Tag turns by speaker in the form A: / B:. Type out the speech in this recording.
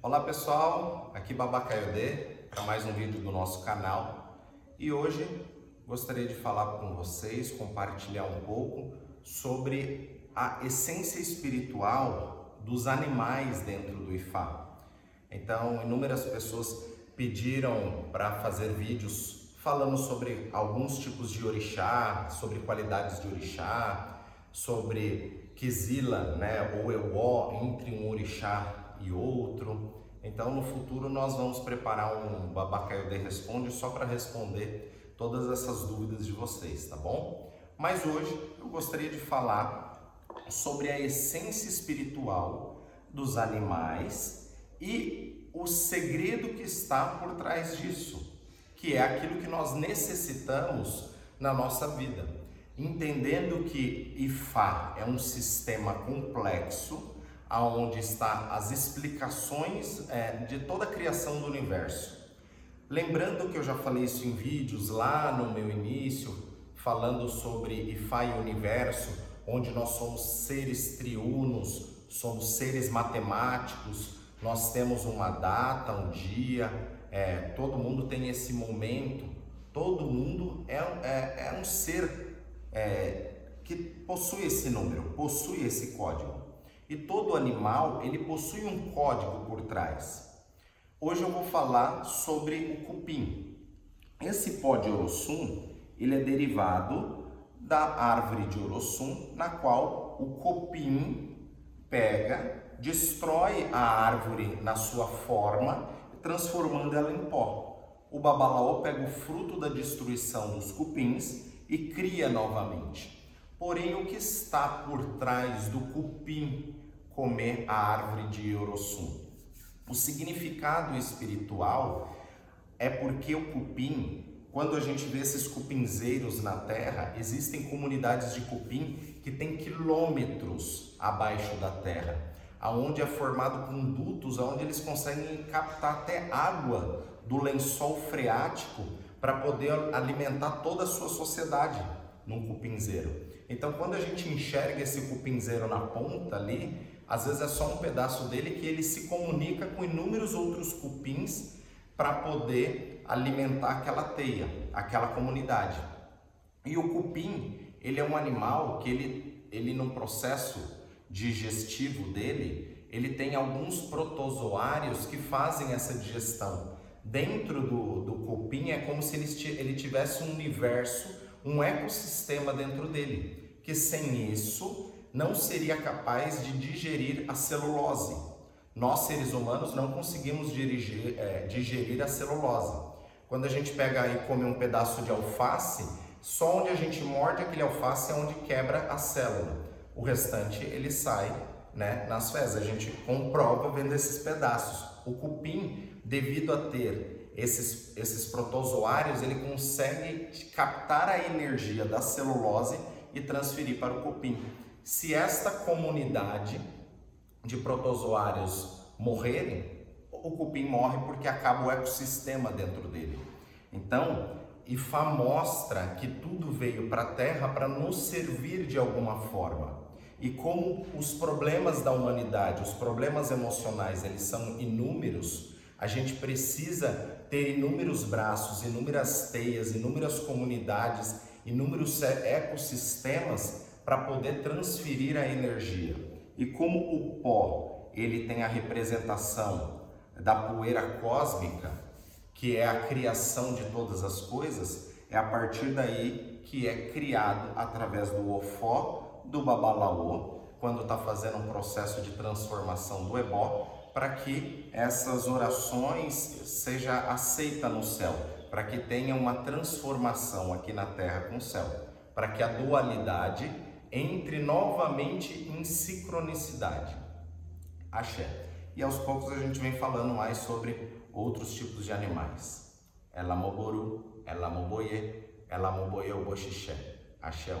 A: Olá pessoal, aqui Babacaiodê para mais um vídeo do nosso canal e hoje gostaria de falar com vocês, compartilhar um pouco sobre a essência espiritual dos animais dentro do Ifá. Então, inúmeras pessoas pediram para fazer vídeos falando sobre alguns tipos de orixá, sobre qualidades de orixá, sobre Kizila, né, ou Euó, entre um orixá e outro. Então, no futuro, nós vamos preparar um Babacaio de Responde só para responder todas essas dúvidas de vocês, tá bom? Mas hoje eu gostaria de falar sobre a essência espiritual dos animais e o segredo que está por trás disso, que é aquilo que nós necessitamos na nossa vida entendendo que Ifá é um sistema complexo, aonde está as explicações é, de toda a criação do universo. Lembrando que eu já falei isso em vídeos lá no meu início, falando sobre Ifá e universo, onde nós somos seres triunos, somos seres matemáticos, nós temos uma data, um dia, é, todo mundo tem esse momento, todo mundo é, é, é um ser é, que possui esse número, possui esse código. E todo animal ele possui um código por trás. Hoje eu vou falar sobre o cupim. Esse pó de Orossum ele é derivado da árvore de Orossum, na qual o cupim pega, destrói a árvore na sua forma, transformando ela em pó. O babalaô pega o fruto da destruição dos cupins e cria novamente. Porém, o que está por trás do cupim comer a árvore de Orossum? O significado espiritual é porque o cupim, quando a gente vê esses cupinzeiros na terra, existem comunidades de cupim que têm quilômetros abaixo da terra, aonde é formado com dutos, aonde eles conseguem captar até água do lençol freático para poder alimentar toda a sua sociedade num cupinzeiro. Então, quando a gente enxerga esse cupinzeiro na ponta ali, às vezes é só um pedaço dele que ele se comunica com inúmeros outros cupins para poder alimentar aquela teia, aquela comunidade. E o cupim, ele é um animal que ele, ele no processo digestivo dele, ele tem alguns protozoários que fazem essa digestão dentro do, do cupim é como se ele, ele tivesse um universo, um ecossistema dentro dele, que sem isso não seria capaz de digerir a celulose. Nós, seres humanos, não conseguimos dirigir, é, digerir a celulose. Quando a gente pega e come um pedaço de alface, só onde a gente morde aquele alface é onde quebra a célula. O restante ele sai né, nas fezes. A gente comprova vendo esses pedaços. O cupim devido a ter esses, esses protozoários, ele consegue captar a energia da celulose e transferir para o cupim. Se esta comunidade de protozoários morrerem, o cupim morre porque acaba o ecossistema dentro dele. Então, IFA mostra que tudo veio para a Terra para nos servir de alguma forma. E como os problemas da humanidade, os problemas emocionais, eles são inúmeros, a gente precisa ter inúmeros braços, inúmeras teias, inúmeras comunidades, inúmeros ecossistemas para poder transferir a energia. E como o pó, ele tem a representação da poeira cósmica, que é a criação de todas as coisas, é a partir daí que é criado através do ofó, do babalaô, quando está fazendo um processo de transformação do ebó, para que essas orações seja aceita no céu, para que tenha uma transformação aqui na terra com o céu, para que a dualidade entre novamente em sincronicidade. Axé. E aos poucos a gente vem falando mais sobre outros tipos de animais. Ela moboru, ela moboye, ela moboye o boxixé. Axé.